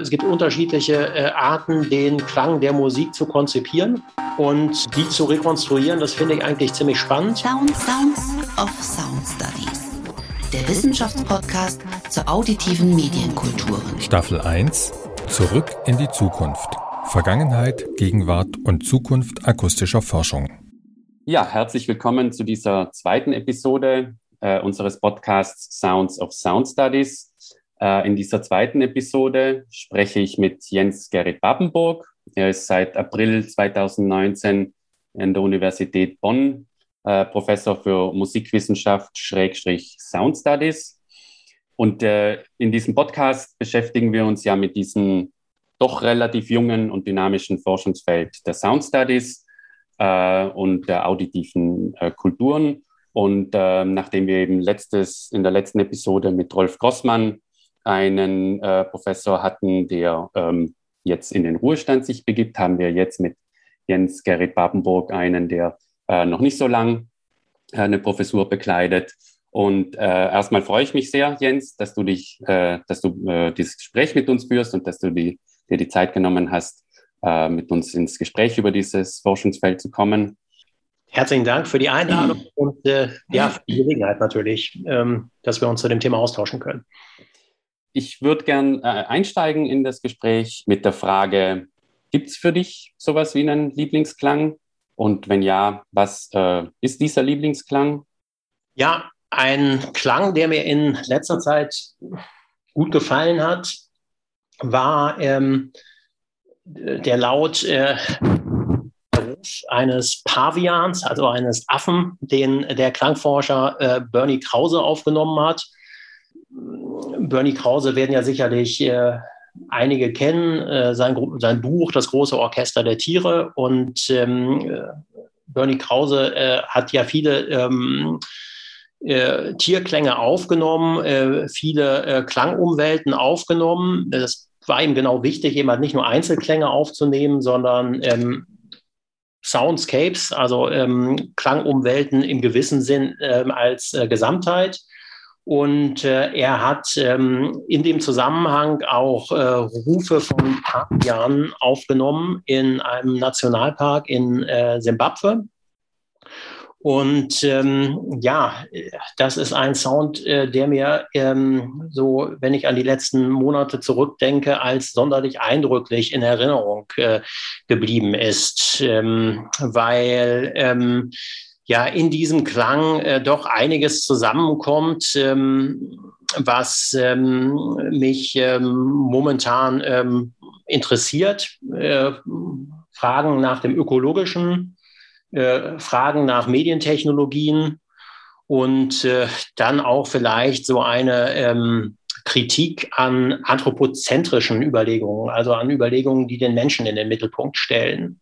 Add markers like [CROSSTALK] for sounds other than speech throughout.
Es gibt unterschiedliche äh, Arten, den Klang der Musik zu konzipieren und die zu rekonstruieren. Das finde ich eigentlich ziemlich spannend. Sound Sounds of Sound Studies. Der Wissenschaftspodcast zur auditiven Medienkulturen. Staffel 1 Zurück in die Zukunft. Vergangenheit, Gegenwart und Zukunft akustischer Forschung. Ja, herzlich willkommen zu dieser zweiten Episode äh, unseres Podcasts Sounds of Sound Studies. Äh, in dieser zweiten Episode spreche ich mit Jens Gerrit Babenburg. Er ist seit April 2019 an der Universität Bonn äh, Professor für Musikwissenschaft Schrägstrich Sound Studies. Und äh, in diesem Podcast beschäftigen wir uns ja mit diesem doch relativ jungen und dynamischen Forschungsfeld der Sound Studies und der auditiven Kulturen. Und nachdem wir eben letztes, in der letzten Episode mit Rolf Grossmann einen äh, Professor hatten, der ähm, jetzt in den Ruhestand sich begibt, haben wir jetzt mit Jens Gerrit Babenburg einen, der äh, noch nicht so lang äh, eine Professur bekleidet. Und äh, erstmal freue ich mich sehr, Jens, dass du dich, äh, dass du äh, dieses Gespräch mit uns führst und dass du die, dir die Zeit genommen hast, mit uns ins Gespräch über dieses Forschungsfeld zu kommen. Herzlichen Dank für die Einladung und äh, ja, für die Gelegenheit natürlich, ähm, dass wir uns zu dem Thema austauschen können. Ich würde gern äh, einsteigen in das Gespräch mit der Frage, gibt es für dich sowas wie einen Lieblingsklang? Und wenn ja, was äh, ist dieser Lieblingsklang? Ja, ein Klang, der mir in letzter Zeit gut gefallen hat, war ähm, der Laut äh, eines Pavians, also eines Affen, den der Klangforscher äh, Bernie Krause aufgenommen hat. Bernie Krause werden ja sicherlich äh, einige kennen, äh, sein, sein Buch Das große Orchester der Tiere. Und ähm, äh, Bernie Krause äh, hat ja viele ähm, äh, Tierklänge aufgenommen, äh, viele Klangumwelten aufgenommen. Das war ihm genau wichtig, eben halt nicht nur Einzelklänge aufzunehmen, sondern ähm, Soundscapes, also ähm, Klangumwelten im gewissen Sinn ähm, als Gesamtheit. Und äh, er hat ähm, in dem Zusammenhang auch äh, Rufe von Pavianen aufgenommen in einem Nationalpark in äh, Simbabwe. Und ähm, ja, das ist ein Sound, äh, der mir ähm, so, wenn ich an die letzten Monate zurückdenke, als sonderlich eindrücklich in Erinnerung äh, geblieben ist, ähm, weil ähm, ja in diesem Klang äh, doch einiges zusammenkommt, ähm, was ähm, mich ähm, momentan ähm, interessiert. Äh, Fragen nach dem ökologischen, äh, Fragen nach Medientechnologien und äh, dann auch vielleicht so eine ähm, Kritik an anthropozentrischen Überlegungen, also an Überlegungen, die den Menschen in den Mittelpunkt stellen.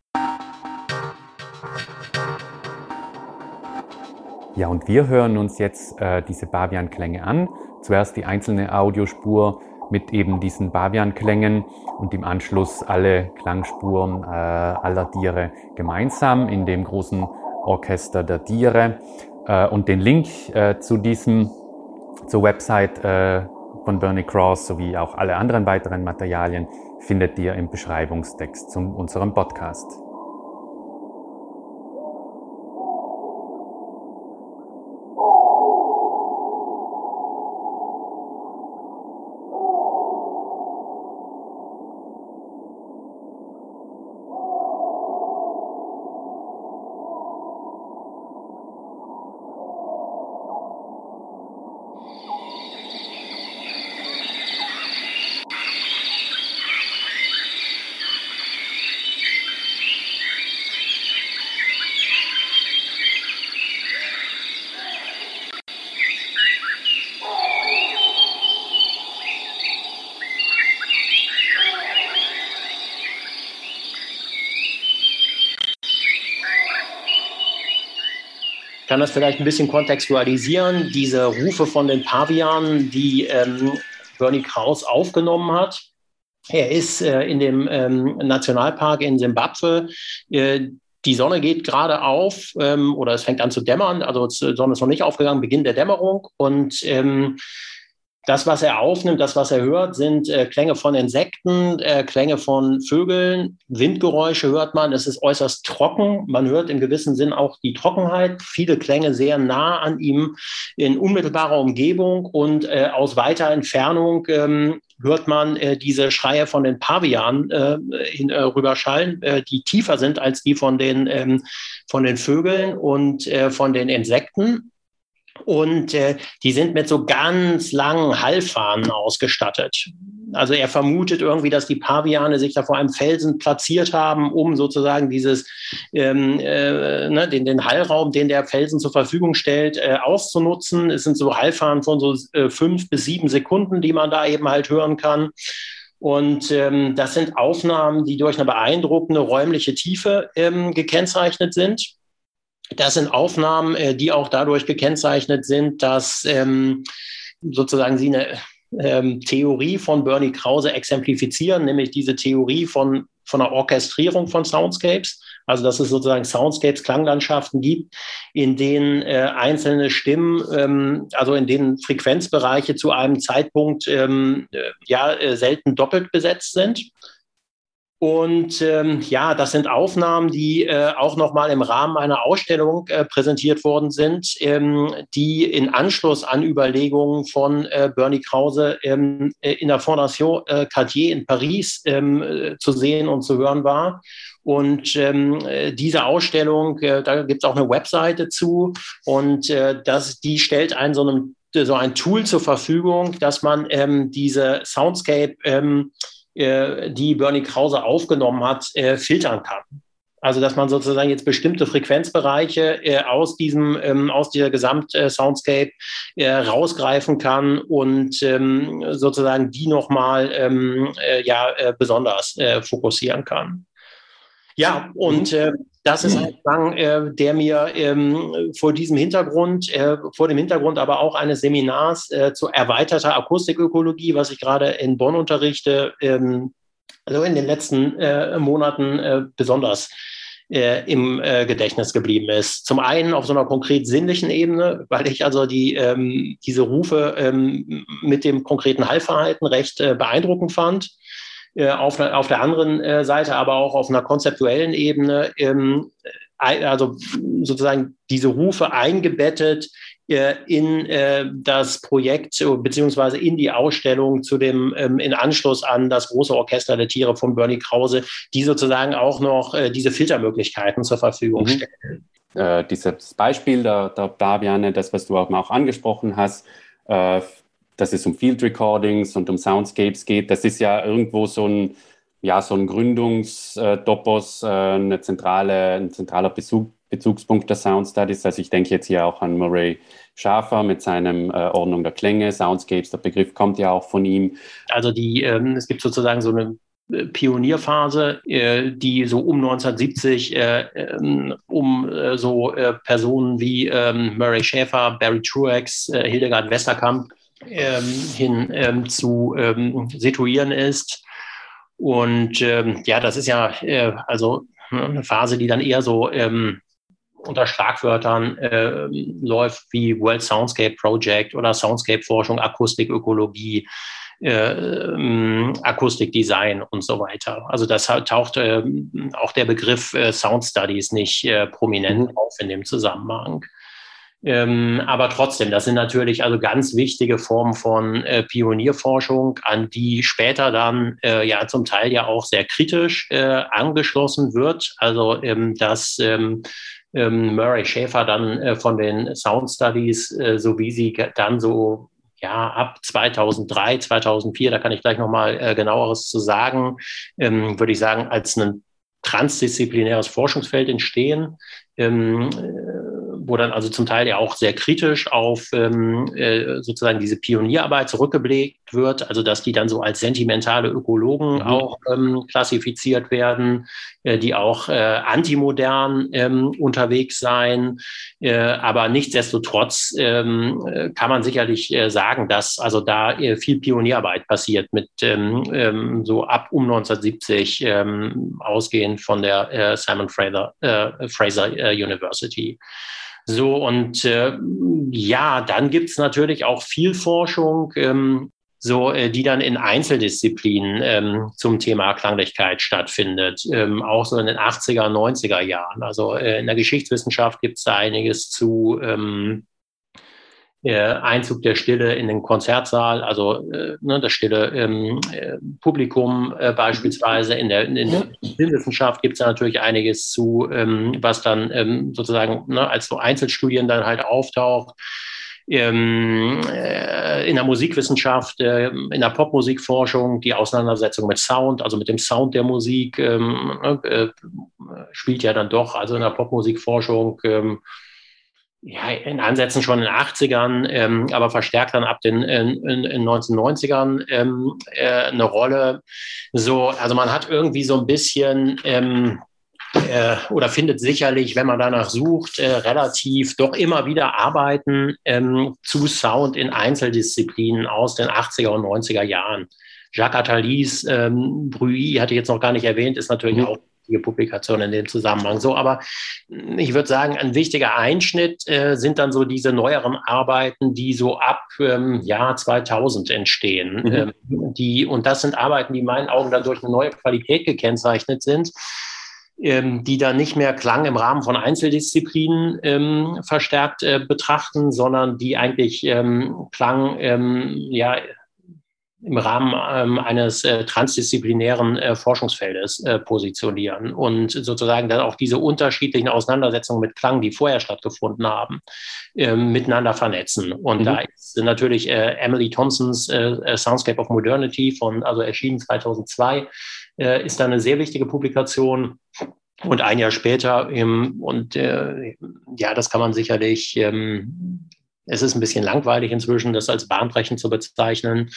Ja, und wir hören uns jetzt äh, diese Bavian-Klänge an. Zuerst die einzelne Audiospur mit eben diesen Bavian-Klängen und im Anschluss alle Klangspuren äh, aller Tiere gemeinsam in dem großen Orchester der Tiere. Äh, und den Link äh, zu diesem, zur Website äh, von Bernie Cross sowie auch alle anderen weiteren Materialien findet ihr im Beschreibungstext zu unserem Podcast. Kann das vielleicht ein bisschen kontextualisieren. Diese Rufe von den Pavianen, die ähm, Bernie Kraus aufgenommen hat. Er ist äh, in dem ähm, Nationalpark in Simbabwe. Äh, die Sonne geht gerade auf ähm, oder es fängt an zu dämmern. Also die Sonne ist noch nicht aufgegangen, Beginn der Dämmerung. Und ähm, das, was er aufnimmt, das, was er hört, sind äh, Klänge von Insekten, äh, Klänge von Vögeln, Windgeräusche hört man. Es ist äußerst trocken. Man hört im gewissen Sinn auch die Trockenheit. Viele Klänge sehr nah an ihm in unmittelbarer Umgebung und äh, aus weiter Entfernung ähm, hört man äh, diese Schreie von den Pavianen hin, äh, rüberschallen, äh, die tiefer sind als die von den, ähm, von den Vögeln und von den Insekten. Und äh, die sind mit so ganz langen Hallfahnen ausgestattet. Also er vermutet irgendwie, dass die Paviane sich da vor einem Felsen platziert haben, um sozusagen dieses ähm, äh, ne, den, den Hallraum, den der Felsen zur Verfügung stellt, äh, auszunutzen. Es sind so Hallfahnen von so äh, fünf bis sieben Sekunden, die man da eben halt hören kann. Und ähm, das sind Aufnahmen, die durch eine beeindruckende räumliche Tiefe ähm, gekennzeichnet sind. Das sind Aufnahmen, äh, die auch dadurch gekennzeichnet sind, dass ähm, sozusagen sie eine ähm, Theorie von Bernie Krause exemplifizieren, nämlich diese Theorie von, von der Orchestrierung von Soundscapes. Also dass es sozusagen Soundscapes, Klanglandschaften gibt, in denen äh, einzelne Stimmen, ähm, also in denen Frequenzbereiche zu einem Zeitpunkt ähm, äh, ja äh, selten doppelt besetzt sind. Und ähm, ja, das sind Aufnahmen, die äh, auch nochmal im Rahmen einer Ausstellung äh, präsentiert worden sind, ähm, die in Anschluss an Überlegungen von äh, Bernie Krause ähm, äh, in der Fondation äh, Cartier in Paris ähm, äh, zu sehen und zu hören war. Und ähm, diese Ausstellung, äh, da gibt es auch eine Webseite zu und äh, das, die stellt einen so, einem, so ein Tool zur Verfügung, dass man ähm, diese Soundscape ähm, äh, die Bernie Krause aufgenommen hat, äh, filtern kann. Also dass man sozusagen jetzt bestimmte Frequenzbereiche äh, aus diesem ähm, aus dieser Gesamt-Soundscape äh, rausgreifen kann und ähm, sozusagen die nochmal ähm, äh, ja äh, besonders fokussieren kann. Ja, und äh, das ist ein Klang, äh, der mir ähm, vor diesem Hintergrund, äh, vor dem Hintergrund aber auch eines Seminars äh, zu erweiterter Akustikökologie, was ich gerade in Bonn unterrichte, ähm, also in den letzten äh, Monaten besonders im Gedächtnis geblieben ist. Zum einen auf so einer konkret sinnlichen Ebene, weil ich also die, ähm, diese Rufe mit dem konkreten Hallverhalten recht beeindruckend fand. Äh, auf, auf der anderen äh, Seite aber auch auf einer konzeptuellen Ebene, ähm, also sozusagen diese Rufe eingebettet äh, in äh, das Projekt beziehungsweise in die Ausstellung zu dem ähm, in Anschluss an das große Orchester der Tiere von Bernie Krause, die sozusagen auch noch äh, diese Filtermöglichkeiten zur Verfügung mhm. stellen. Äh, dieses Beispiel der, der Baviane, das, was du auch angesprochen hast, dass es um Field Recordings und um Soundscapes geht. Das ist ja irgendwo so ein, ja, so ein Gründungstopos, äh, eine zentrale, ein zentraler Bezug, Bezugspunkt der Sound Studies. Also ich denke jetzt hier auch an Murray Schafer mit seinem äh, Ordnung der Klänge, Soundscapes, der Begriff kommt ja auch von ihm. Also die, ähm, es gibt sozusagen so eine äh, Pionierphase, äh, die so um 1970 äh, ähm, um äh, so äh, Personen wie ähm, Murray Schäfer, Barry Truex, Hildegard Westerkamp hin ähm, zu ähm, situieren ist. Und ähm, ja, das ist ja äh, also ne, eine Phase, die dann eher so ähm, unter Schlagwörtern äh, läuft wie World Soundscape Project oder Soundscape Forschung, Akustikökologie, äh, ähm, Akustikdesign und so weiter. Also das taucht äh, auch der Begriff äh, Sound Studies nicht äh, prominent mhm. auf in dem Zusammenhang. Ähm, aber trotzdem, das sind natürlich also ganz wichtige Formen von äh, Pionierforschung, an die später dann äh, ja zum Teil ja auch sehr kritisch äh, angeschlossen wird. Also ähm, dass ähm, ähm Murray Schäfer dann äh, von den Sound Studies, äh, so wie sie dann so ja, ab 2003, 2004, da kann ich gleich nochmal äh, genaueres zu sagen, ähm, würde ich sagen, als ein transdisziplinäres Forschungsfeld entstehen, ähm, wo dann also zum Teil ja auch sehr kritisch auf ähm, äh, sozusagen diese Pionierarbeit zurückgeblickt wird, also dass die dann so als sentimentale Ökologen mhm. auch ähm, klassifiziert werden, äh, die auch äh, antimodern ähm, unterwegs sein. Äh, aber nichtsdestotrotz ähm, äh, kann man sicherlich äh, sagen, dass also da äh, viel Pionierarbeit passiert mit ähm, ähm, so ab um 1970 ähm, ausgehend von der Simon Fraser, Fraser University. So, und äh, ja, dann gibt es natürlich auch viel Forschung, ähm, so, äh, die dann in Einzeldisziplinen ähm, zum Thema Klanglichkeit stattfindet, ähm, auch so in den 80er, 90er Jahren. Also äh, in der Geschichtswissenschaft gibt es da einiges zu. Ähm, äh, Einzug der Stille in den Konzertsaal, also äh, ne, das stille ähm, äh, Publikum äh, beispielsweise. In der, in der Filmwissenschaft gibt es natürlich einiges zu, ähm, was dann ähm, sozusagen ne, als so Einzelstudien dann halt auftaucht. Ähm, äh, in der Musikwissenschaft, äh, in der Popmusikforschung, die Auseinandersetzung mit Sound, also mit dem Sound der Musik, ähm, ne, spielt ja dann doch, also in der Popmusikforschung ähm, ja, in Ansätzen schon in den 80ern, ähm, aber verstärkt dann ab den in, in, in 1990ern ähm, äh, eine Rolle. So, also man hat irgendwie so ein bisschen ähm, äh, oder findet sicherlich, wenn man danach sucht, äh, relativ doch immer wieder Arbeiten ähm, zu Sound in Einzeldisziplinen aus den 80er und 90er Jahren. Jacques Attalis, ähm, Bruy, hatte ich jetzt noch gar nicht erwähnt, ist natürlich mhm. auch wichtige Publikation in dem Zusammenhang. So, aber ich würde sagen, ein wichtiger Einschnitt äh, sind dann so diese neueren Arbeiten, die so ab ähm, Jahr 2000 entstehen. Mhm. Ähm, die, und das sind Arbeiten, die in meinen Augen dann durch eine neue Qualität gekennzeichnet sind. Ähm, die dann nicht mehr Klang im Rahmen von Einzeldisziplinen ähm, verstärkt äh, betrachten, sondern die eigentlich ähm, Klang ähm, ja im Rahmen ähm, eines äh, transdisziplinären äh, Forschungsfeldes äh, positionieren und sozusagen dann auch diese unterschiedlichen Auseinandersetzungen mit Klang, die vorher stattgefunden haben, ähm, miteinander vernetzen. Und mhm. da ist natürlich äh, Emily Thompsons äh, äh, Soundscape of Modernity von, also erschienen 2002, ist da eine sehr wichtige Publikation. Und ein Jahr später, ähm, und ja, das kann man sicherlich ähm, es ist ein bisschen langweilig inzwischen, das als bahnbrechend zu bezeichnen,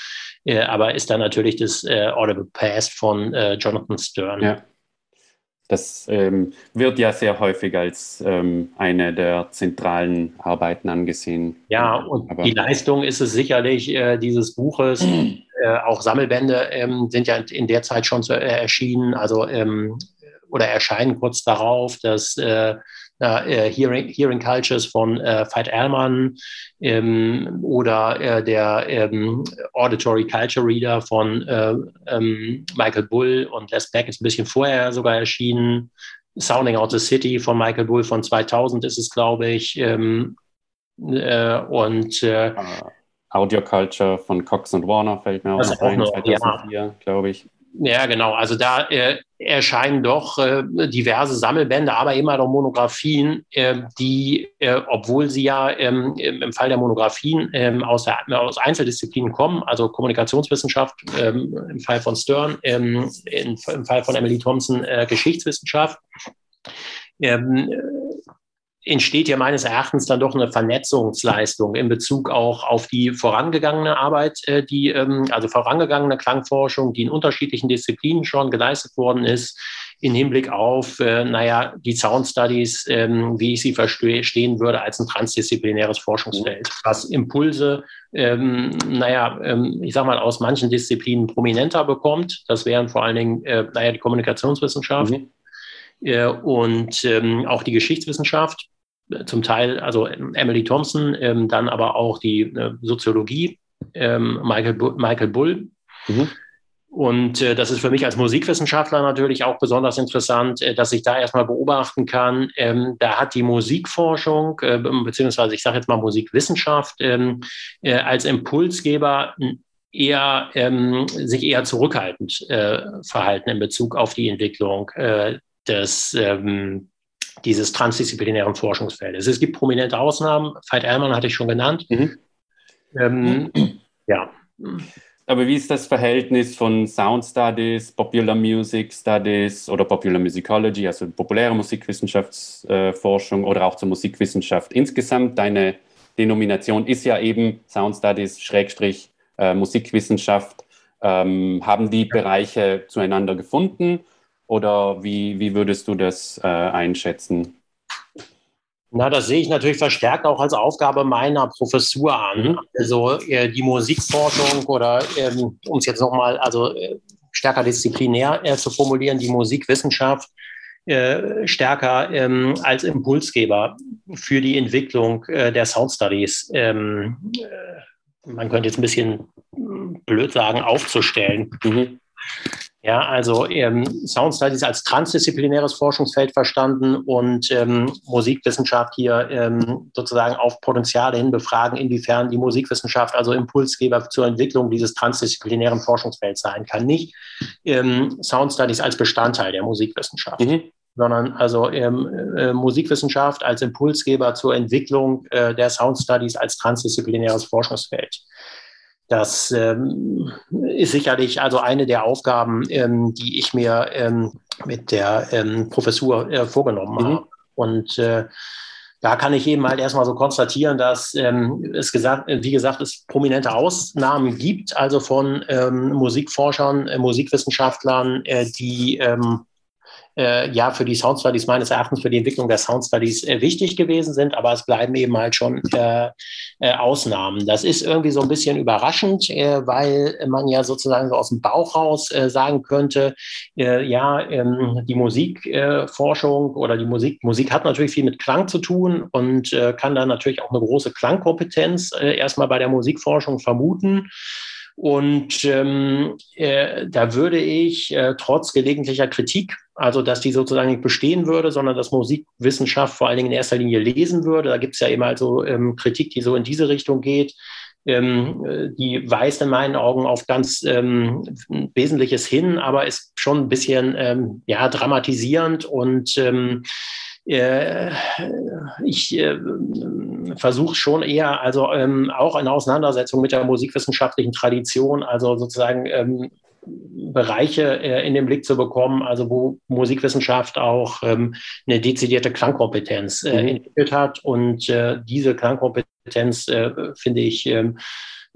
äh, aber ist dann natürlich das äh, Audible Past von äh, Jonathan Stern. Ja. Das ähm, wird ja sehr häufig als ähm, eine der zentralen Arbeiten angesehen. Ja, und aber die Leistung ist es sicherlich äh, dieses Buches. [CLEARS THROAT] äh, auch Sammelbände ähm, sind ja in der Zeit schon zu, äh, erschienen, also ähm, oder erscheinen kurz darauf. Das äh, äh, Hearing, Hearing Cultures von äh, Veit Ehrmann ähm, oder äh, der ähm, Auditory Culture Reader von äh, ähm, Michael Bull und Les Beck ist ein bisschen vorher sogar erschienen. Sounding Out the City von Michael Bull von 2000 ist es, glaube ich. Ähm, äh, und äh, Audio Culture von Cox und Warner fällt mir auch noch ein, 2004, ja. glaube ich. Ja, genau. Also da äh, erscheinen doch äh, diverse Sammelbände, aber immer noch Monographien, äh, die, obwohl sie ja ähm, im Fall der Monographien ähm, aus, aus Einzeldisziplinen kommen, also Kommunikationswissenschaft ähm, im Fall von Stern, ähm, in, im Fall von Emily Thompson äh, Geschichtswissenschaft, ähm, entsteht ja meines Erachtens dann doch eine Vernetzungsleistung in Bezug auch auf die vorangegangene Arbeit, äh, die, ähm, also vorangegangene Klangforschung, die in unterschiedlichen Disziplinen schon geleistet worden ist, in Hinblick auf, äh, naja, die Sound Studies, ähm, wie ich sie verstehen würde, als ein transdisziplinäres Forschungsfeld, was Impulse, ähm, naja, ich sag mal, aus manchen Disziplinen prominenter bekommt. Das wären vor allen Dingen, äh, naja, die Kommunikationswissenschaft. Mhm. Äh, und ähm, auch die Geschichtswissenschaft zum Teil, also Emily Thompson, ähm, dann aber auch die äh, Soziologie, ähm, Michael, Bu Michael Bull. Mhm. Und äh, das ist für mich als Musikwissenschaftler natürlich auch besonders interessant, äh, dass ich da erstmal beobachten kann, ähm, da hat die Musikforschung, äh, beziehungsweise ich sage jetzt mal Musikwissenschaft, ähm, äh, als Impulsgeber eher, ähm, sich eher zurückhaltend äh, verhalten in Bezug auf die Entwicklung äh, des ähm, dieses transdisziplinären Forschungsfeldes. Es gibt prominente Ausnahmen. Veit Ehrmann hatte ich schon genannt. Mhm. Ähm, ja. Aber wie ist das Verhältnis von Sound Studies, Popular Music Studies oder Popular Musicology, also populäre Musikwissenschaftsforschung äh, oder auch zur Musikwissenschaft insgesamt? Deine Denomination ist ja eben Sound Studies, Schrägstrich, äh, Musikwissenschaft. Ähm, haben die Bereiche zueinander gefunden oder wie, wie würdest du das äh, einschätzen? Na, das sehe ich natürlich verstärkt auch als Aufgabe meiner Professur an. Mhm. Also äh, die Musikforschung oder ähm, um es jetzt nochmal also äh, stärker disziplinär äh, zu formulieren, die Musikwissenschaft äh, stärker ähm, als Impulsgeber für die Entwicklung äh, der Sound Studies, ähm, äh, man könnte jetzt ein bisschen blöd sagen, aufzustellen. Mhm. Ja, also ähm, Sound Studies als transdisziplinäres Forschungsfeld verstanden und ähm, Musikwissenschaft hier ähm, sozusagen auf Potenziale hin befragen, inwiefern die Musikwissenschaft also Impulsgeber zur Entwicklung dieses transdisziplinären Forschungsfelds sein kann. Nicht ähm, Sound Studies als Bestandteil der Musikwissenschaft. Mhm sondern also ähm, äh, Musikwissenschaft als Impulsgeber zur Entwicklung äh, der Sound Studies als transdisziplinäres Forschungsfeld. Das ähm, ist sicherlich also eine der Aufgaben, ähm, die ich mir ähm, mit der ähm, Professur äh, vorgenommen mhm. habe. Und äh, da kann ich eben halt erstmal so konstatieren, dass ähm, es gesagt, wie gesagt, es prominente Ausnahmen gibt, also von ähm, Musikforschern, äh, Musikwissenschaftlern, äh, die äh, ja für die Sound Studies meines Erachtens für die Entwicklung der Sound Studies äh, wichtig gewesen sind, aber es bleiben eben halt schon äh, äh, Ausnahmen. Das ist irgendwie so ein bisschen überraschend, äh, weil man ja sozusagen so aus dem Bauch raus äh, sagen könnte, ja, ähm, die Musikforschung oder die Musik, Musik hat natürlich viel mit Klang zu tun und kann da natürlich auch eine große Klangkompetenz erstmal bei der Musikforschung vermuten. Und ähm, äh, da würde ich äh, trotz gelegentlicher Kritik, also dass die sozusagen nicht bestehen würde, sondern dass Musikwissenschaft vor allen Dingen in erster Linie lesen würde, da gibt es ja eben also ähm, Kritik, die so in diese Richtung geht, ähm, äh, die weist in meinen Augen auf ganz ähm, Wesentliches hin, aber ist schon ein bisschen ähm, ja, dramatisierend und ähm, äh, ich äh, versuche schon eher, also ähm, auch eine Auseinandersetzung mit der musikwissenschaftlichen Tradition, also sozusagen ähm, Bereiche äh, in den Blick zu bekommen, also wo Musikwissenschaft auch ähm, eine dezidierte Klangkompetenz äh, mhm. entwickelt hat. Und äh, diese Klangkompetenz äh, finde ich ähm,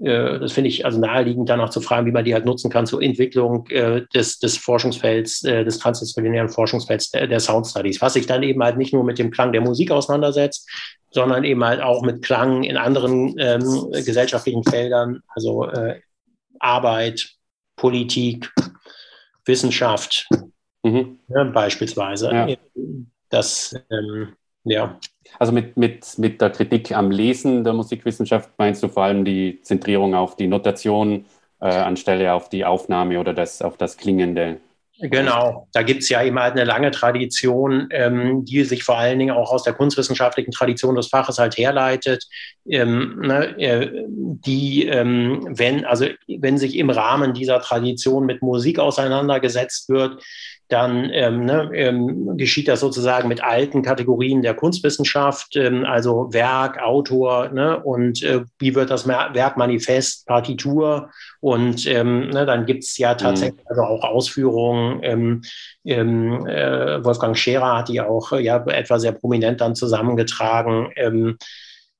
äh, das finde ich also naheliegend, danach zu fragen, wie man die halt nutzen kann zur Entwicklung äh, des, des Forschungsfelds, äh, des transdisziplinären Forschungsfelds der, der Sound Studies, was sich dann eben halt nicht nur mit dem Klang der Musik auseinandersetzt, sondern eben halt auch mit Klang in anderen ähm, gesellschaftlichen Feldern, also äh, Arbeit, Politik, Wissenschaft mhm. ja, beispielsweise. Ja. Das ähm, ja. Also mit, mit, mit der Kritik am Lesen der Musikwissenschaft meinst du vor allem die Zentrierung auf die Notation äh, anstelle auf die Aufnahme oder das, auf das Klingende? Genau, da gibt es ja eben halt eine lange Tradition, ähm, die sich vor allen Dingen auch aus der kunstwissenschaftlichen Tradition des Faches halt herleitet, ähm, ne, äh, die, ähm, wenn, also wenn sich im Rahmen dieser Tradition mit Musik auseinandergesetzt wird, dann ähm, ne, ähm, geschieht das sozusagen mit alten Kategorien der Kunstwissenschaft, ähm, also Werk, Autor ne, und äh, wie wird das Werk manifest, Partitur und ähm, ne, dann gibt es ja mhm. tatsächlich mhm. also auch Ausführungen. Ähm, ähm, äh, Wolfgang Scherer hat die auch ja etwa sehr prominent dann zusammengetragen.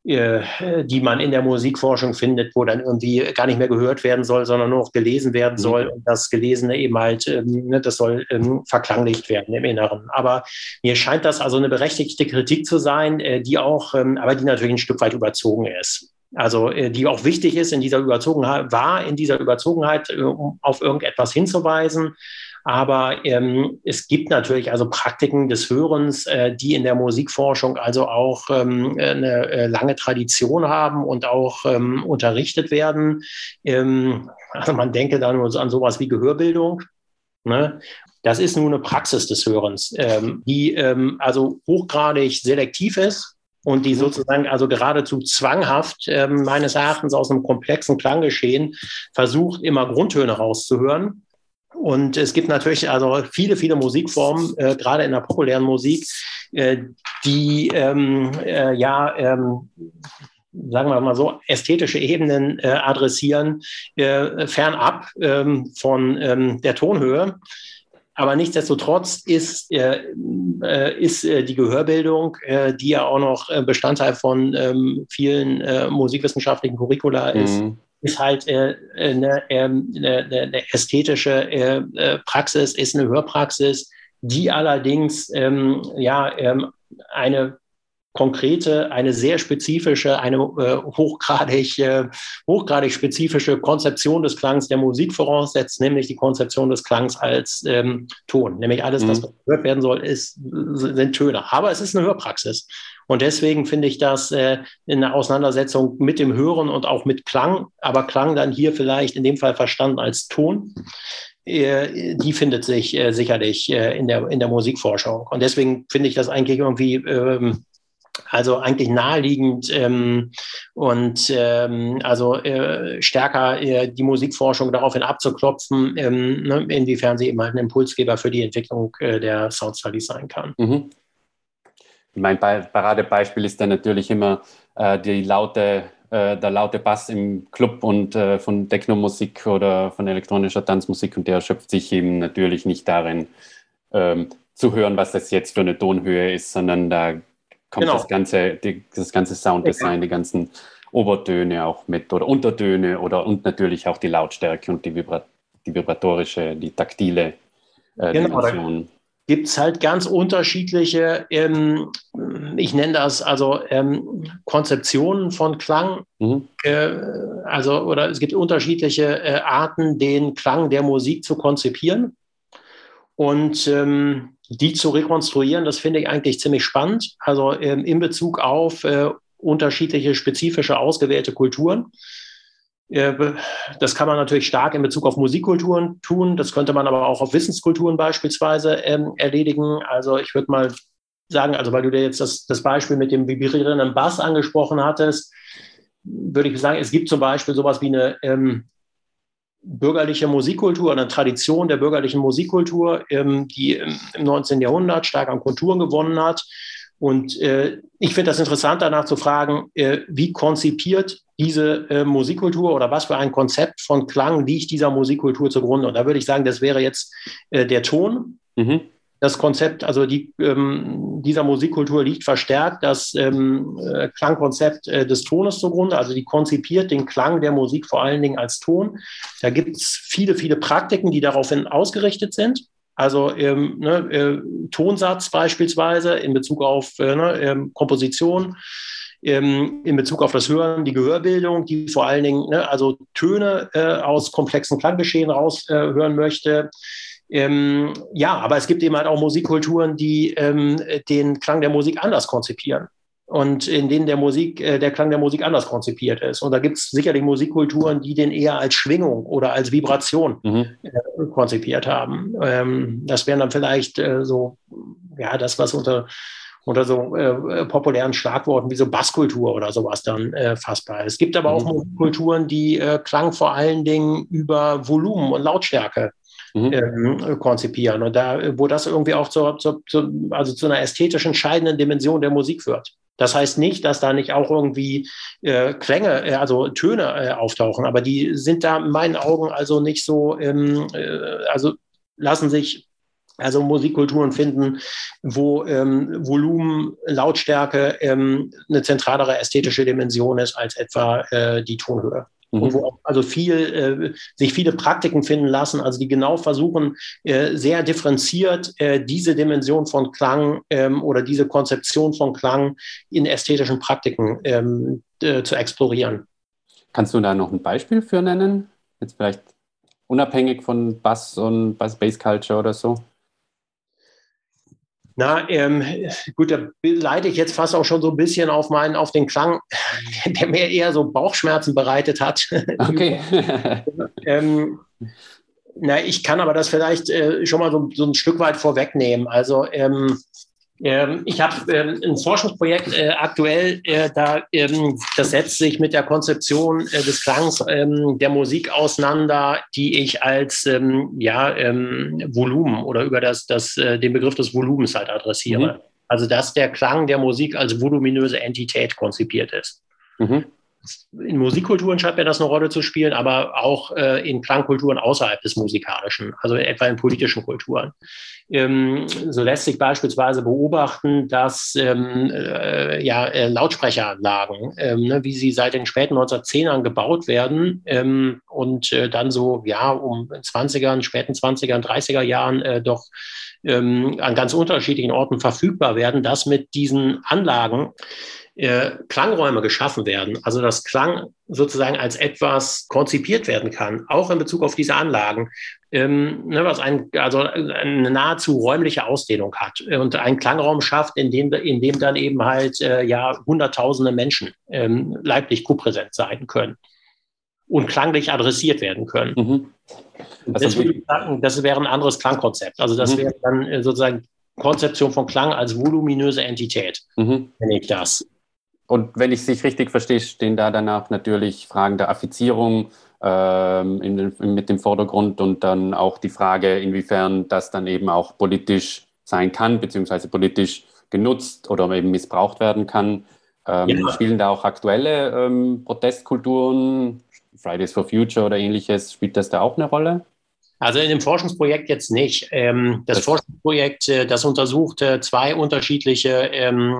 Äh, die man in der Musikforschung findet, wo dann irgendwie gar nicht mehr gehört werden soll, sondern nur noch gelesen werden soll. Mhm. Und das Gelesene eben halt, ähm, ne, das soll ähm, verklanglicht werden im Inneren. Aber mir scheint das also eine berechtigte Kritik zu sein, äh, die auch, ähm, aber die natürlich ein Stück weit überzogen ist. Also äh, die auch wichtig ist in dieser Überzogenheit, war in dieser Überzogenheit, um auf irgendetwas hinzuweisen. Aber ähm, es gibt natürlich also Praktiken des Hörens, äh, die in der Musikforschung also auch ähm, eine äh, lange Tradition haben und auch ähm, unterrichtet werden. Ähm, also man denke dann an sowas wie Gehörbildung. Ne? Das ist nur eine Praxis des Hörens, ähm, die ähm, also hochgradig selektiv ist und die sozusagen also geradezu zwanghaft ähm, meines Erachtens aus einem komplexen Klanggeschehen versucht, immer Grundtöne rauszuhören und es gibt natürlich also viele, viele Musikformen, äh, gerade in der populären Musik, äh, die ähm, äh, ja, ähm, sagen wir mal so, ästhetische Ebenen äh, adressieren, äh, fernab ähm, von ähm, der Tonhöhe. Aber nichtsdestotrotz ist, äh, ist die Gehörbildung, die ja auch noch Bestandteil von ähm, vielen musikwissenschaftlichen Curricula mhm ist halt äh, eine, ähm, eine, eine, ästhetische äh, äh, Praxis, ist eine Hörpraxis, die allerdings ähm, ja ähm, eine konkrete, eine sehr spezifische, eine äh, hochgradig, äh, hochgradig spezifische Konzeption des Klangs der Musik voraussetzt, nämlich die Konzeption des Klangs als ähm, Ton. Nämlich alles, mhm. was gehört werden soll, ist, sind Töne. Aber es ist eine Hörpraxis. Und deswegen finde ich das äh, in der Auseinandersetzung mit dem Hören und auch mit Klang, aber Klang dann hier vielleicht in dem Fall verstanden als Ton, äh, die findet sich äh, sicherlich äh, in, der, in der Musikforschung. Und deswegen finde ich das eigentlich irgendwie ähm, also eigentlich naheliegend ähm, und ähm, also äh, stärker äh, die Musikforschung daraufhin abzuklopfen, ähm, ne, inwiefern sie eben halt ein Impulsgeber für die Entwicklung äh, der Sound Studies sein kann. Mhm. Mein Paradebeispiel ist dann natürlich immer äh, die laute, äh, der laute Bass im Club und äh, von Techno-Musik oder von elektronischer Tanzmusik und der erschöpft sich eben natürlich nicht darin, ähm, zu hören, was das jetzt für eine Tonhöhe ist, sondern da kommt genau. das ganze, die, das ganze Sounddesign, die ganzen Obertöne auch mit oder Untertöne oder und natürlich auch die Lautstärke und die, Vibra die vibratorische, die taktile äh, genau, Dimension. Gibt es halt ganz unterschiedliche, ähm, ich nenne das also ähm, Konzeptionen von Klang. Mhm. Äh, also, oder es gibt unterschiedliche äh, Arten, den Klang der Musik zu konzipieren. Und ähm, die zu rekonstruieren, das finde ich eigentlich ziemlich spannend. Also ähm, in Bezug auf äh, unterschiedliche spezifische ausgewählte Kulturen. Äh, das kann man natürlich stark in Bezug auf Musikkulturen tun. Das könnte man aber auch auf Wissenskulturen beispielsweise ähm, erledigen. Also ich würde mal sagen, also weil du dir jetzt das, das Beispiel mit dem vibrierenden Bass angesprochen hattest, würde ich sagen, es gibt zum Beispiel sowas wie eine ähm, bürgerliche Musikkultur, eine Tradition der bürgerlichen Musikkultur, ähm, die im, im 19. Jahrhundert stark an Konturen gewonnen hat. Und äh, ich finde das interessant, danach zu fragen, äh, wie konzipiert diese äh, Musikkultur oder was für ein Konzept von Klang liegt dieser Musikkultur zugrunde. Und da würde ich sagen, das wäre jetzt äh, der Ton. Mhm das Konzept, also die, ähm, dieser Musikkultur liegt verstärkt das ähm, äh, Klangkonzept äh, des Tones zugrunde. Also die konzipiert den Klang der Musik vor allen Dingen als Ton. Da gibt es viele, viele Praktiken, die daraufhin ausgerichtet sind. Also ähm, ne, äh, Tonsatz beispielsweise in Bezug auf äh, ne, ähm, Komposition, ähm, in Bezug auf das Hören, die Gehörbildung, die vor allen Dingen ne, also Töne äh, aus komplexen Klanggeschehen raushören äh, möchte. Ähm, ja, aber es gibt eben halt auch Musikkulturen, die ähm, den Klang der Musik anders konzipieren und in denen der Musik, äh, der Klang der Musik anders konzipiert ist. Und da gibt es sicherlich Musikkulturen, die den eher als Schwingung oder als Vibration mhm. äh, konzipiert haben. Ähm, das wären dann vielleicht äh, so, ja, das, was unter unter so äh, populären Schlagworten wie so Basskultur oder sowas dann äh, fassbar. Es gibt aber auch mhm. Kulturen, die äh, Klang vor allen Dingen über Volumen und Lautstärke mhm. ähm, konzipieren. Und da, wo das irgendwie auch zur, zur, zur, also zu einer ästhetisch entscheidenden Dimension der Musik führt. Das heißt nicht, dass da nicht auch irgendwie äh, Klänge, äh, also Töne äh, auftauchen, aber die sind da in meinen Augen also nicht so, ähm, äh, also lassen sich also Musikkulturen finden, wo ähm, Volumen, Lautstärke ähm, eine zentralere ästhetische Dimension ist als etwa äh, die Tonhöhe. Mhm. Und wo auch also viel, äh, sich viele Praktiken finden lassen, also die genau versuchen, äh, sehr differenziert äh, diese Dimension von Klang ähm, oder diese Konzeption von Klang in ästhetischen Praktiken ähm, äh, zu explorieren. Kannst du da noch ein Beispiel für nennen? Jetzt vielleicht unabhängig von Bass und Bass Bass Culture oder so? Na, ähm, gut, da leite ich jetzt fast auch schon so ein bisschen auf meinen, auf den Klang, [LAUGHS] der mir eher so Bauchschmerzen bereitet hat. [LAUGHS] Okay. [LAUGHS] ähm, na, ich kann aber das vielleicht äh, schon mal so, so, ein Stück weit vorwegnehmen. Also ähm, ich habe ähm, ein Forschungsprojekt äh, aktuell, äh, da, ähm, das setzt sich mit der Konzeption äh, des Klangs ähm, der Musik auseinander, die ich als ähm, ja, ähm, Volumen oder über das, das, den Begriff des Volumens halt adressiere. Mhm. Also dass der Klang der Musik als voluminöse Entität konzipiert ist. Mhm in Musikkulturen scheint mir das eine Rolle zu spielen, aber auch äh, in Klangkulturen außerhalb des Musikalischen, also etwa in politischen Kulturen. Ähm, so lässt sich beispielsweise beobachten, dass ähm, äh, ja, äh, Lautsprecheranlagen, ähm, ne, wie sie seit den späten 1910ern gebaut werden ähm, und äh, dann so ja um 20ern, späten 20ern, 30er Jahren äh, doch ähm, an ganz unterschiedlichen Orten verfügbar werden, dass mit diesen Anlagen äh, Klangräume geschaffen werden. Also dass Klang sozusagen als etwas konzipiert werden kann, auch in Bezug auf diese Anlagen, ähm, ne, was ein, also eine nahezu räumliche Ausdehnung hat und einen Klangraum schafft, in dem, in dem dann eben halt äh, ja hunderttausende Menschen ähm, leiblich kopräsent sein können und klanglich adressiert werden können. Mhm. Also sagen, das wäre ein anderes Klangkonzept. Also das mhm. wäre dann äh, sozusagen Konzeption von Klang als voluminöse Entität, mhm. nenne ich das. Und wenn ich es richtig verstehe, stehen da danach natürlich Fragen der Affizierung ähm, den, mit dem Vordergrund und dann auch die Frage, inwiefern das dann eben auch politisch sein kann, beziehungsweise politisch genutzt oder eben missbraucht werden kann. Ähm, ja. Spielen da auch aktuelle ähm, Protestkulturen, Fridays for Future oder ähnliches, spielt das da auch eine Rolle? Also in dem Forschungsprojekt jetzt nicht. Ähm, das, Forschungsprojekt, äh, das untersucht äh, zwei unterschiedliche ähm,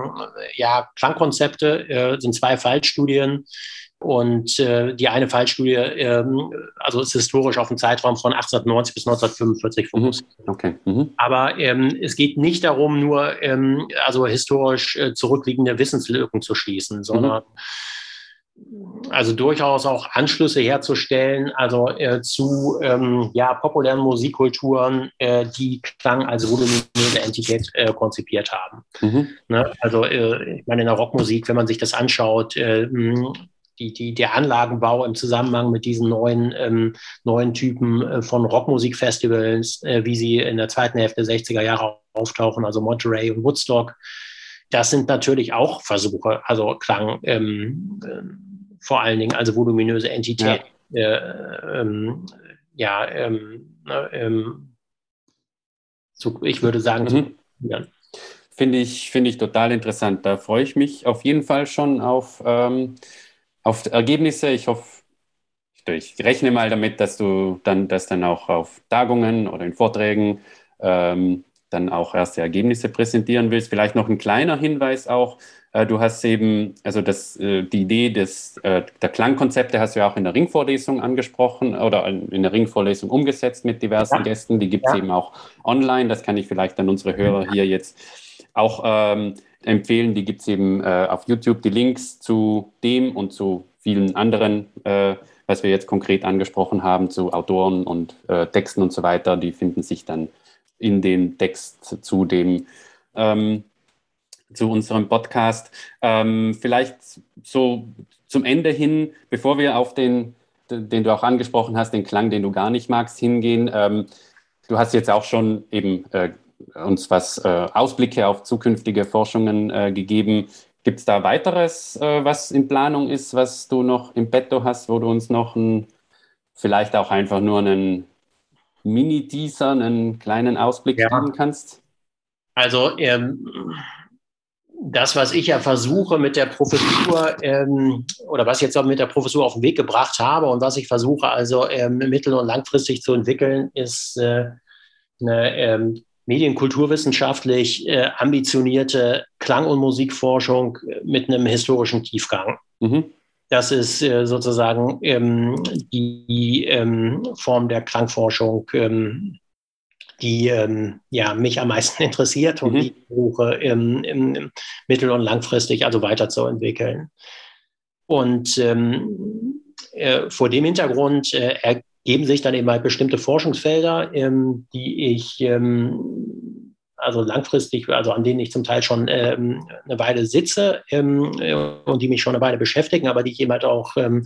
ja, Klangkonzepte, äh, sind zwei Fallstudien. Und die eine Fallstudie, ähm, also ist historisch auf einen Zeitraum von 1890 bis 1945 fokussiert. Okay. Mhm. Aber es geht nicht darum, nur also historisch zurückliegende Wissenslücken zu schließen, sondern mhm also durchaus auch Anschlüsse herzustellen, also äh, zu ähm, ja, populären Musikkulturen, äh, die Klang als voluminöse Entität äh, konzipiert haben. Mhm. Ne? Also äh, ich meine, in der Rockmusik, wenn man sich das anschaut, äh, die, die, der Anlagenbau im Zusammenhang mit diesen neuen, ähm, neuen Typen äh, von Rockmusikfestivals, wie sie in der zweiten Hälfte der 60er Jahre auftauchen, also Monterey und Woodstock, das sind natürlich auch Versuche, also Klang ähm, äh, vor allen Dingen, also voluminöse Entität. Ja, äh, ähm, ja ähm, ähm, zu, ich würde sagen, mhm. zu, Finde ich, find ich total interessant. Da freue ich mich auf jeden Fall schon auf, ähm, auf Ergebnisse. Ich hoffe, ich rechne mal damit, dass du dann das dann auch auf Tagungen oder in Vorträgen ähm, dann auch erste Ergebnisse präsentieren willst. Vielleicht noch ein kleiner Hinweis auch. Äh, du hast eben, also das, äh, die Idee des, äh, der Klangkonzepte hast du ja auch in der Ringvorlesung angesprochen oder in der Ringvorlesung umgesetzt mit diversen ja. Gästen. Die gibt es ja. eben auch online. Das kann ich vielleicht an unsere Hörer hier jetzt auch ähm, empfehlen. Die gibt es eben äh, auf YouTube, die Links zu dem und zu vielen anderen, äh, was wir jetzt konkret angesprochen haben, zu Autoren und äh, Texten und so weiter. Die finden sich dann in den Text zu dem ähm, zu unserem Podcast. Ähm, vielleicht so zum Ende hin, bevor wir auf den, den du auch angesprochen hast, den Klang, den du gar nicht magst, hingehen. Ähm, du hast jetzt auch schon eben äh, uns was äh, Ausblicke auf zukünftige Forschungen äh, gegeben. Gibt es da weiteres, äh, was in Planung ist, was du noch im Petto hast, wo du uns noch ein, vielleicht auch einfach nur einen Mini-Teaser, einen kleinen Ausblick ja. geben kannst? Also ähm, das, was ich ja versuche mit der Professur ähm, oder was ich jetzt auch mit der Professur auf den Weg gebracht habe und was ich versuche also ähm, mittel- und langfristig zu entwickeln, ist äh, eine ähm, medienkulturwissenschaftlich äh, ambitionierte Klang- und Musikforschung mit einem historischen Tiefgang. Mhm. Das ist äh, sozusagen ähm, die ähm, Form der Klangforschung, ähm, die ähm, ja, mich am meisten [LAUGHS] interessiert und mhm. die ich versuche im, mittel- und langfristig also weiterzuentwickeln. Und ähm, äh, vor dem Hintergrund äh, ergeben sich dann eben halt bestimmte Forschungsfelder, ähm, die ich also langfristig, also an denen ich zum Teil schon ähm, eine Weile sitze ähm, und die mich schon eine Weile beschäftigen, aber die ich eben halt auch ähm,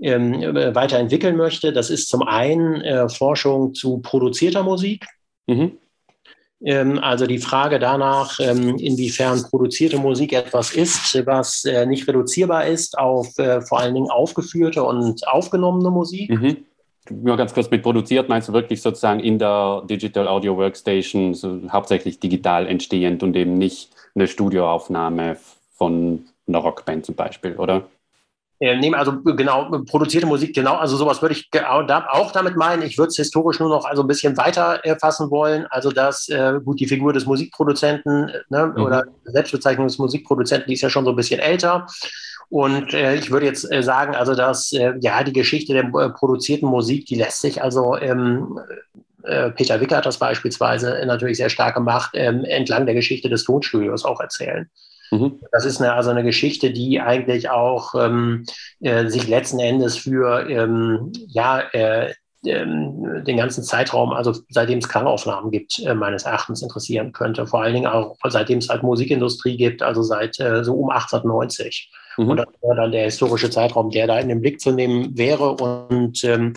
ähm weiterentwickeln möchte. Das ist zum einen äh, Forschung zu produzierter Musik. Mhm. Ähm, also die Frage danach, ähm, inwiefern produzierte Musik etwas ist, was äh, nicht reduzierbar ist auf äh, vor allen Dingen aufgeführte und aufgenommene Musik. Mhm nur ganz kurz mit produziert, meinst du wirklich sozusagen in der Digital Audio Workstation, so hauptsächlich digital entstehend und eben nicht eine Studioaufnahme von einer Rockband zum Beispiel, oder? Äh, nehmen also genau produzierte Musik, genau, also sowas würde ich auch damit meinen. Ich würde es historisch nur noch also ein bisschen weiter äh, fassen wollen. Also dass äh, gut die Figur des Musikproduzenten ne, mhm. oder Selbstbezeichnung des Musikproduzenten, die ist ja schon so ein bisschen älter. Und äh, ich würde jetzt äh, sagen, also dass äh, ja die Geschichte der äh, produzierten Musik, die lässt sich also ähm, äh, Peter Wicker hat das beispielsweise natürlich sehr stark gemacht, ähm, entlang der Geschichte des Tonstudios auch erzählen. Mhm. Das ist eine, also eine Geschichte, die eigentlich auch ähm, äh, sich letzten Endes für ähm, ja, äh, ähm, den ganzen Zeitraum, also seitdem es Klangaufnahmen gibt, äh, meines Erachtens interessieren könnte. Vor allen Dingen auch seitdem es halt Musikindustrie gibt, also seit äh, so um 1890. Mhm. Und das wäre dann der historische Zeitraum, der da in den Blick zu nehmen wäre. Und ähm,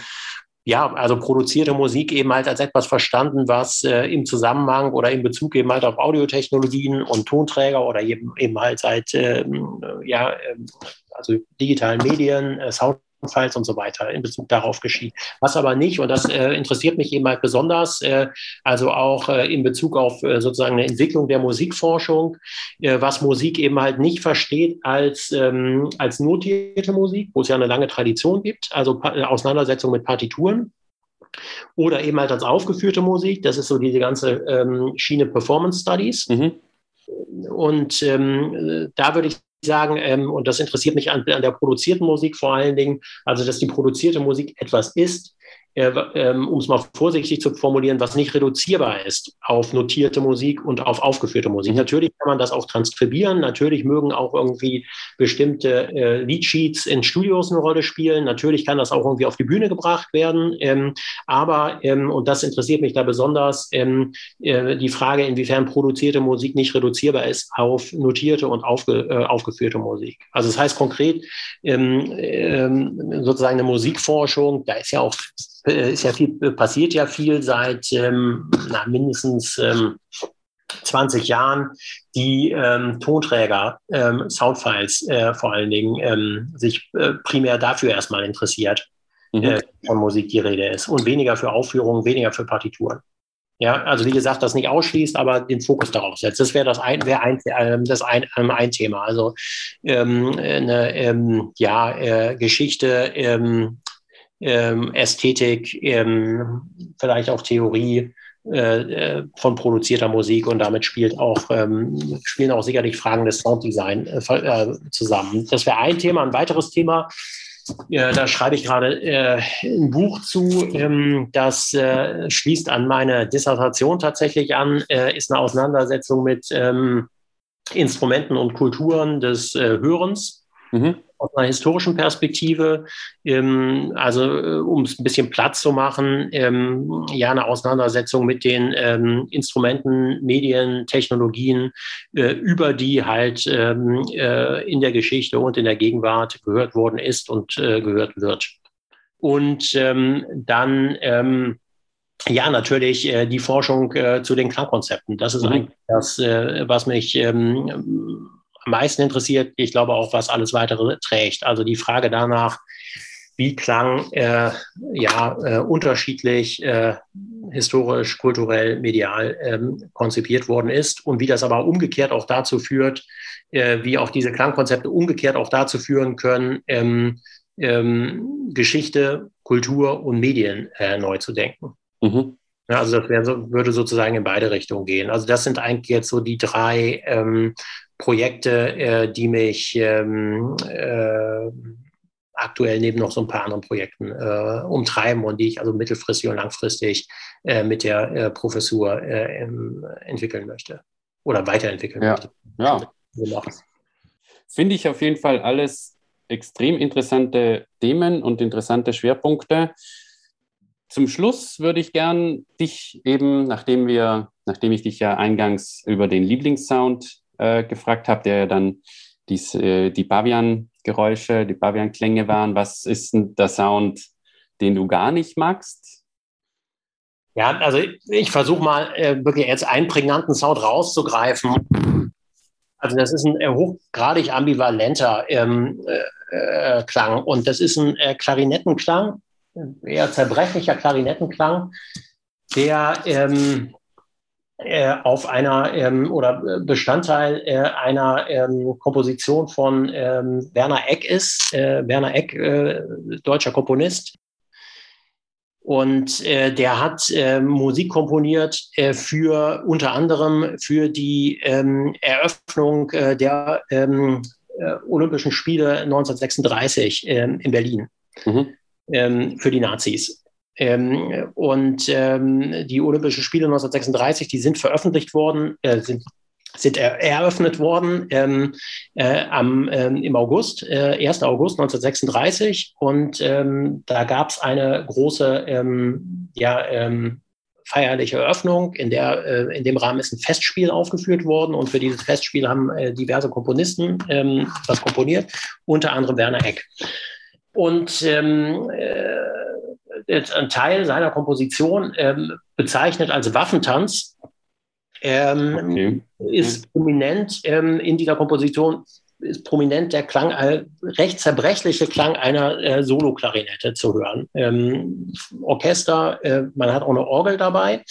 ja, also produzierte Musik eben halt als etwas verstanden, was äh, im Zusammenhang oder in Bezug eben halt auf Audiotechnologien und Tonträger oder eben, eben halt seit ähm, ja, ähm, also digitalen Medien, äh, Sound Files und so weiter in Bezug darauf geschieht. Was aber nicht, und das äh, interessiert mich eben halt besonders, äh, also auch äh, in Bezug auf äh, sozusagen eine Entwicklung der Musikforschung, äh, was Musik eben halt nicht versteht als, ähm, als notierte Musik, wo es ja eine lange Tradition gibt, also pa Auseinandersetzung mit Partituren. Oder eben halt als aufgeführte Musik, das ist so diese ganze ähm, Schiene Performance Studies. Mhm. Und ähm, da würde ich sagen, ähm, und das interessiert mich an, an der produzierten Musik vor allen Dingen, also dass die produzierte Musik etwas ist, um es mal vorsichtig zu formulieren, was nicht reduzierbar ist auf notierte Musik und auf aufgeführte Musik. Mhm. Natürlich kann man das auch transkribieren, natürlich mögen auch irgendwie bestimmte äh, Leadsheets in Studios eine Rolle spielen, natürlich kann das auch irgendwie auf die Bühne gebracht werden, ähm, aber, ähm, und das interessiert mich da besonders, ähm, äh, die Frage, inwiefern produzierte Musik nicht reduzierbar ist auf notierte und aufge, äh, aufgeführte Musik. Also das heißt konkret, ähm, ähm, sozusagen eine Musikforschung, da ist ja auch äh, ist ja viel, äh, passiert ja viel seit ähm, na, mindestens ähm, 20 Jahren, die ähm, Tonträger, ähm, Soundfiles äh, vor allen Dingen, ähm, sich äh, primär dafür erstmal interessiert, mhm. äh, von Musik die Rede ist. Und weniger für Aufführungen, weniger für Partituren. Ja, also wie gesagt, das nicht ausschließt, aber den Fokus darauf setzt. Das wäre das ein, wäre ein, äh, das ein, ähm, ein Thema. Also ähm, eine ähm, ja, äh, Geschichte ähm, Ästhetik, ähm, vielleicht auch Theorie äh, äh, von produzierter Musik und damit spielt auch, ähm, spielen auch sicherlich Fragen des Sounddesign äh, äh zusammen. Das wäre ein Thema. Ein weiteres Thema, äh, da schreibe ich gerade äh, ein Buch zu, ähm, das schließt an meine Dissertation tatsächlich an, ist eine Auseinandersetzung mit ähm, Instrumenten und Kulturen des Hörens. Mhm aus einer historischen Perspektive, ähm, also äh, um es ein bisschen Platz zu machen, ähm, ja, eine Auseinandersetzung mit den ähm, Instrumenten, Medien, Technologien, äh, über die halt ähm, äh, in der Geschichte und in der Gegenwart gehört worden ist und äh, gehört wird. Und ähm, dann ähm, ja, natürlich äh, die Forschung äh, zu den Klangkonzepten. Das ist mhm. eigentlich das, äh, was mich ähm, am meisten interessiert. Ich glaube auch, was alles weitere trägt. Also die Frage danach, wie Klang äh, ja äh, unterschiedlich äh, historisch, kulturell, medial ähm, konzipiert worden ist und wie das aber umgekehrt auch dazu führt, äh, wie auch diese Klangkonzepte umgekehrt auch dazu führen können, ähm, ähm, Geschichte, Kultur und Medien äh, neu zu denken. Mhm. Ja, also das wäre, würde sozusagen in beide Richtungen gehen. Also das sind eigentlich jetzt so die drei ähm, Projekte, äh, die mich ähm, äh, aktuell neben noch so ein paar anderen Projekten äh, umtreiben und die ich also mittelfristig und langfristig äh, mit der äh, Professur äh, entwickeln möchte oder weiterentwickeln ja. möchte. Ja. Finde ich auf jeden Fall alles extrem interessante Themen und interessante Schwerpunkte. Zum Schluss würde ich gern dich eben, nachdem wir, nachdem ich dich ja eingangs über den Lieblingssound äh, gefragt habe, der dann dies, äh, die Bavian-Geräusche, die Bavian-Klänge waren. Was ist denn der Sound, den du gar nicht magst? Ja, also ich, ich versuche mal äh, wirklich jetzt einen prägnanten Sound rauszugreifen. Also das ist ein äh, hochgradig ambivalenter ähm, äh, Klang und das ist ein Klarinettenklang, eher zerbrechlicher Klarinettenklang, der ähm, äh, auf einer ähm, oder äh, Bestandteil äh, einer ähm, Komposition von ähm, Werner Eck ist. Äh, Werner Eck, äh, deutscher Komponist. Und der hat Musik komponiert für unter anderem für die ähm, Eröffnung der ähm, Olympischen Spiele 1936 ähm, in Berlin mhm. für die Nazis. Ähm, und ähm, die Olympischen Spiele 1936, die sind veröffentlicht worden, äh, sind, sind er, eröffnet worden ähm, äh, am, ähm, im August, äh, 1. August 1936. Und ähm, da gab es eine große ähm, ja, feierliche Eröffnung. In, der, äh, in dem Rahmen ist ein Festspiel aufgeführt worden und für dieses Festspiel haben äh, diverse Komponisten ähm, was komponiert, unter anderem Werner Eck. Und ein Teil seiner Komposition ähm, bezeichnet als Waffentanz ähm, okay. ist prominent ähm, in dieser Komposition ist prominent der Klang, äh, recht zerbrechliche Klang einer äh, Solo-Klarinette zu hören. Ähm, Orchester, äh, man hat auch eine Orgel dabei.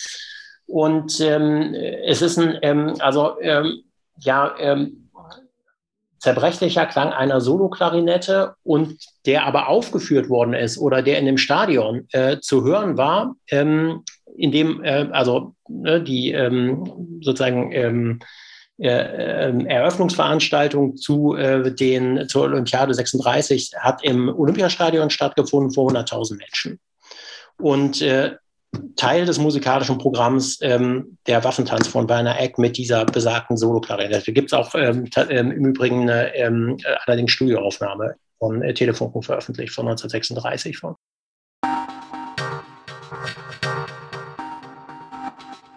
Und ähm, es ist ein, ähm, also ähm, ja, ähm, zerbrechlicher Klang einer Solo-Klarinette und der aber aufgeführt worden ist oder der in dem Stadion äh, zu hören war, ähm, in dem, äh, also ne, die ähm, sozusagen ähm, äh, ähm, Eröffnungsveranstaltung zu äh, den, zur Olympiade 36 hat im Olympiastadion stattgefunden vor 100.000 Menschen. Und äh, Teil des musikalischen Programms ähm, der Waffentanz von Werner Eck mit dieser besagten Solo-Klarinette. Gibt es auch ähm, ähm, im Übrigen eine ähm, allerdings Studioaufnahme von äh, Telefunken veröffentlicht von 1936 von.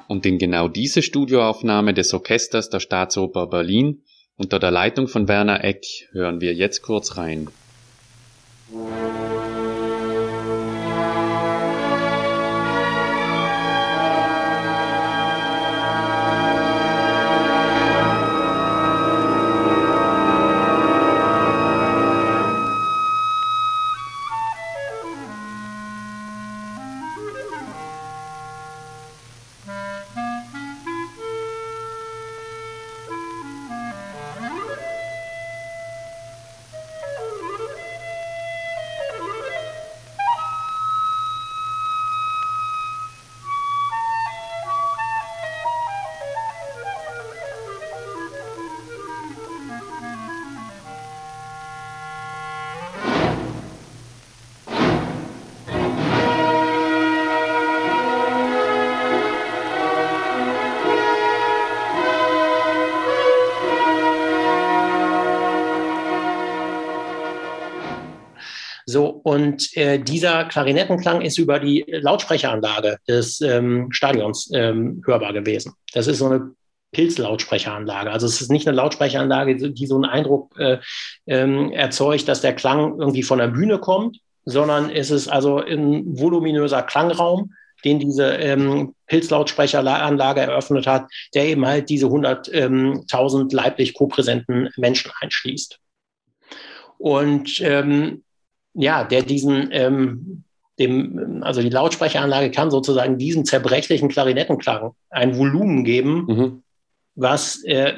Und in genau diese Studioaufnahme des Orchesters der Staatsoper Berlin unter der Leitung von Werner Eck hören wir jetzt kurz rein. So, und äh, dieser Klarinettenklang ist über die Lautsprecheranlage des ähm, Stadions ähm, hörbar gewesen. Das ist so eine Pilzlautsprecheranlage. Also es ist nicht eine Lautsprecheranlage, die so einen Eindruck äh, ähm, erzeugt, dass der Klang irgendwie von der Bühne kommt, sondern es ist also ein voluminöser Klangraum, den diese ähm, Pilzlautsprecheranlage eröffnet hat, der eben halt diese 100.000 ähm, leiblich kopräsenten Menschen einschließt. Und ähm, ja, der diesen, ähm, dem, also die Lautsprecheranlage kann sozusagen diesem zerbrechlichen Klarinettenklang ein Volumen geben, mhm. was äh,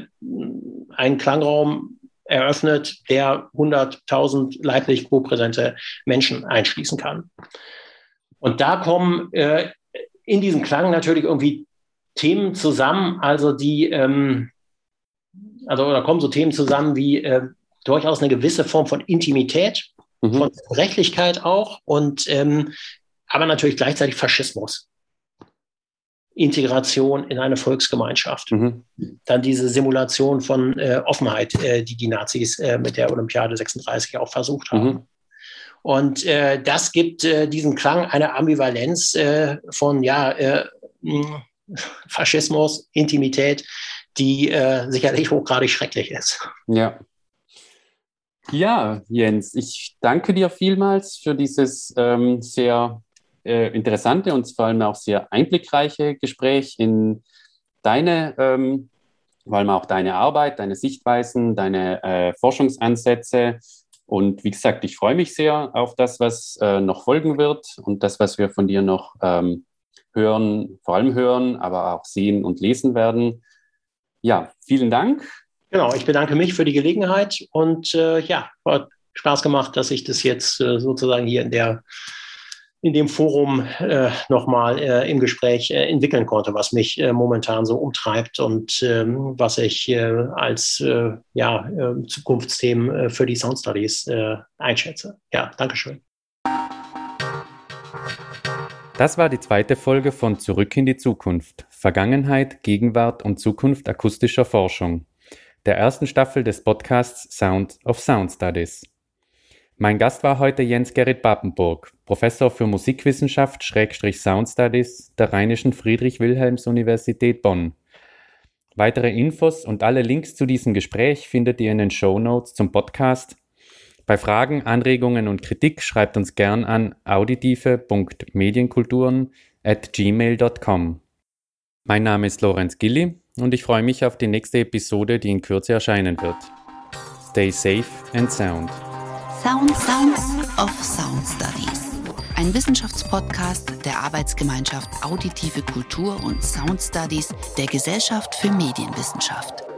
einen Klangraum eröffnet, der 100.000 leiblich kopräsente Menschen einschließen kann. Und da kommen äh, in diesem Klang natürlich irgendwie Themen zusammen, also die, ähm, also da kommen so Themen zusammen wie äh, durchaus eine gewisse Form von Intimität, mhm. von Rechtlichkeit auch und ähm, aber natürlich gleichzeitig Faschismus. Integration in eine Volksgemeinschaft. Mhm. Dann diese Simulation von äh, Offenheit, äh, die die Nazis äh, mit der Olympiade 36 auch versucht haben. Mhm. Und äh, das gibt äh, diesem Klang eine Ambivalenz äh, von ja, hm, Faschismus, Intimität, die sicherlich hochgradig schrecklich ist. Ja, ja, Jens, ich danke dir vielmals für dieses ähm, sehr äh, interessante und vor allem auch sehr einblickreiche Gespräch in deine, ähm, vor allem auch deine Arbeit, deine Sichtweisen, deine äh, Forschungsansätze. Und wie gesagt, ich freue mich sehr auf das, was äh, noch folgen wird und das, was wir von dir noch ähm, hören, vor allem hören, aber auch sehen und lesen werden. Ja, vielen Dank Genau, ich bedanke mich für die Gelegenheit und äh, ja, hat Spaß gemacht, dass ich das jetzt äh, sozusagen hier in der in dem Forum äh, nochmal äh, im Gespräch äh, entwickeln konnte, was mich äh, momentan so umtreibt und ähm, was ich äh, als äh, ja, äh, Zukunftsthemen für die Sound Studies einschätze. Ja, Dankeschön. Das war die zweite Folge von Zurück in die Zukunft. Vergangenheit, Gegenwart und Zukunft akustischer Forschung. Der ersten Staffel des Podcasts Sound of Sound Studies. Mein Gast war heute Jens Gerrit Papenburg, Professor für Musikwissenschaft Schrägstrich Sound Studies der Rheinischen Friedrich-Wilhelms-Universität Bonn. Weitere Infos und alle Links zu diesem Gespräch findet ihr in den Show Notes zum Podcast bei Fragen, Anregungen und Kritik schreibt uns gern an auditive.medienkulturen at gmail.com. Mein Name ist Lorenz Gilli und ich freue mich auf die nächste Episode, die in Kürze erscheinen wird. Stay safe and sound. Sound Sounds of Sound Studies. Ein Wissenschaftspodcast der Arbeitsgemeinschaft Auditive Kultur und Sound Studies der Gesellschaft für Medienwissenschaft.